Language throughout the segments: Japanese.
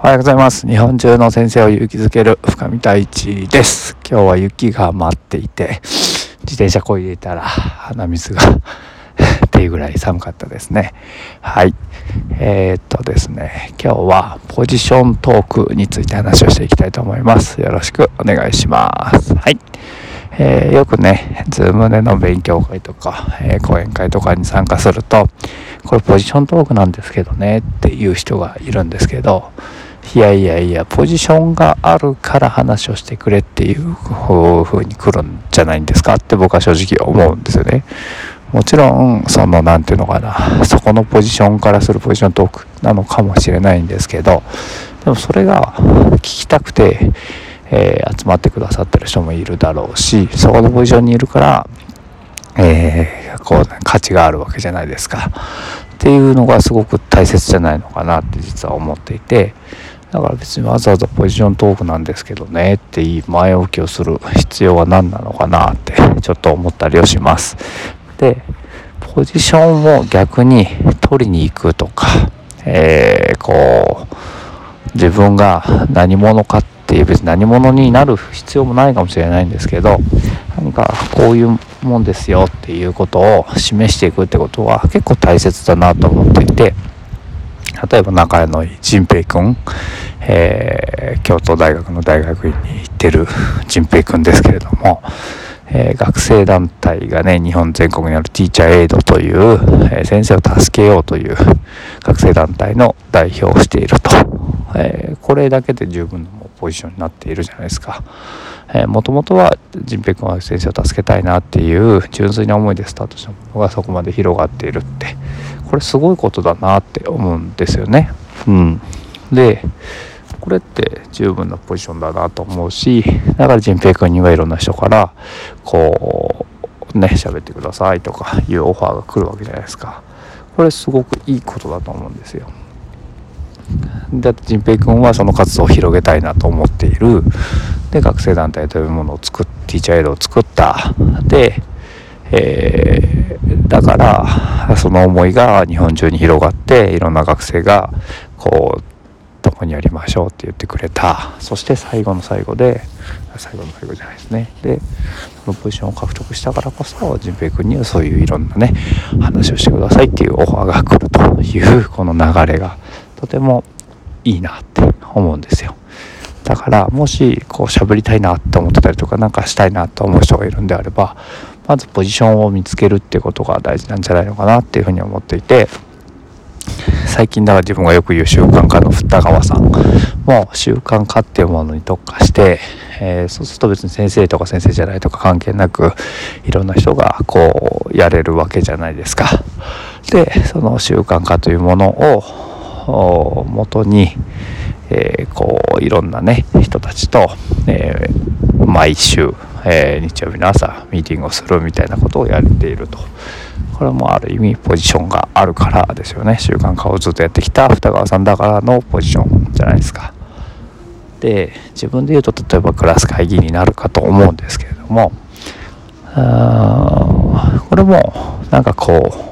おはようございます。日本中の先生を勇気づける深見太一です。今日は雪が舞っていて、自転車こいでいたら鼻水が っていうぐらい寒かったですね。はい。えー、っとですね、今日はポジショントークについて話をしていきたいと思います。よろしくお願いします。はい。えー、よくね、ズームでの勉強会とか、えー、講演会とかに参加すると、これポジショントークなんですけどねっていう人がいるんですけど、いやいやいや、ポジションがあるから話をしてくれっていう風に来るんじゃないんですか？って僕は正直思うんですよね。もちろん、その、なんていうのかな、そこのポジションからするポジショントークなのかもしれないんですけど、でもそれが聞きたくて、えー、集まってくださってる人もいるだろうし、そこのポジションにいるから、えー、こう、価値があるわけじゃないですか。っていうのがすごく大切じゃないのかなって実は思っていて、だから別にわざわざポジショントークなんですけどねっていい前置きをする必要は何なのかなって ちょっと思ったりをします。で、ポジションを逆に取りに行くとか、えー、こう、自分が何者かっていう別に何者になる必要もないかもしれないんですけど、何かこういうもんですよっていうことを示していくってことは結構大切だなと思っていて、例えば仲のいい仁平君、えー、京都大学の大学院に行ってる仁平君ですけれども、えー、学生団体がね、日本全国にあるティーチャーエイドという、えー、先生を助けようという学生団体の代表をしていると。えこれだけで十分のポジションになっているじゃないですか。えもともとは仁平君は先生を助けたいなっていう純粋な思いでスタートしたものがそこまで広がっているってこれすごいことだなって思うんですよね。うん、でこれって十分なポジションだなと思うしだから仁平君にはいろんな人からこうね喋ってくださいとかいうオファーが来るわけじゃないですか。これすごくいいことだと思うんですよ。だって仁平君はその活動を広げたいなと思っているで学生団体というものを作っティーチャーエイドを作ったで、えー、だからその思いが日本中に広がっていろんな学生がこう共にやりましょうって言ってくれた。そして最後の最後で最後の最後じゃないですね。でそのポジションを獲得したからこそ仁平君にはそういういろんなね話をしてくださいっていうオファーが来るというこの流れがとてもいいなって思うんですよ。だからもしこう喋りたいなって思ってたりとか何かしたいなと思う人がいるんであればまずポジションを見つけるっていうことが大事なんじゃないのかなっていうふうに思っていて最近だから自分がよく言う習慣化の二川さんも習慣化っていうものに特化して、えー、そうすると別に先生とか先生じゃないとか関係なくいろんな人がこうやれるわけじゃないですか。でその習慣化というものを元にえー、こういろんなね人たちと、えー、毎週、えー、日曜日の朝ミーティングをするみたいなことをやっていると。これもある意味ポジションがあるからですよね。習慣化をずっとやってきた二川さんだからのポジションじゃないですか。で自分で言うと例えばクラス会議になるかと思うんですけれどもこれもなんかこう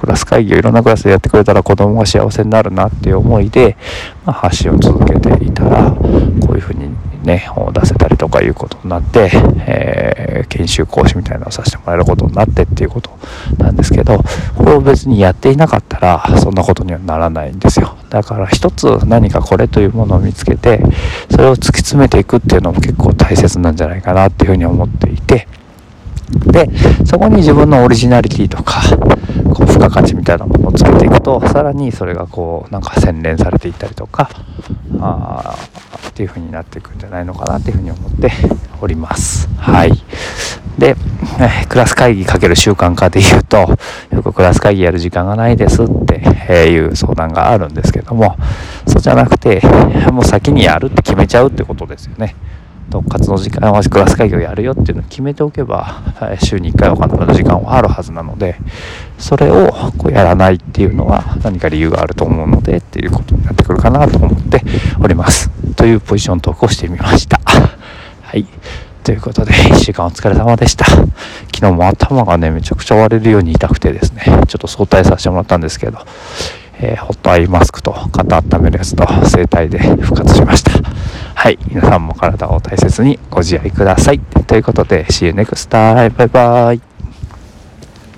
クラス会議をいろんなクラスでやってくれたら子供が幸せになるなっていう思いで、まあ、発信を続けていたらこういうふうにね本を出せたりとかいうことになって、えー、研修講師みたいなのをさせてもらえることになってっていうことなんですけどこれを別にやっていなかったらそんなことにはならないんですよ。だから一つ何かこれというものを見つけてそれを突き詰めていくっていうのも結構大切なんじゃないかなっていうふうに思っていてでそこに自分のオリジナリティとかこう付加価値みたいなものをつけていくとさらにそれがこうなんか洗練されていったりとかあっていう風になっていくんじゃないのかなっていう風に思っております。はい。でクラス会議かける習慣化で言うとよくクラス会議やる時間がないですっていう相談があるんですけどもそうじゃなくてもう先にやるって決めちゃうってことですよね。と活動時間はクラス会議をやるよっていうのを決めておけば週に1回は必ず時間はあるはずなのでそれをこうやらないっていうのは何か理由があると思うのでっていうことになってくるかなと思っております。というポジショントークをしてみました。はい。ということで1週間お疲れ様でした。昨日も頭がねめちゃくちゃ割れるように痛くてですねちょっと早退させてもらったんですけどえー、ホットアイマスクと肩温めるやつと整体で復活しました。はい。皆さんも体を大切にご自愛ください。ということで See you next time. バイバイ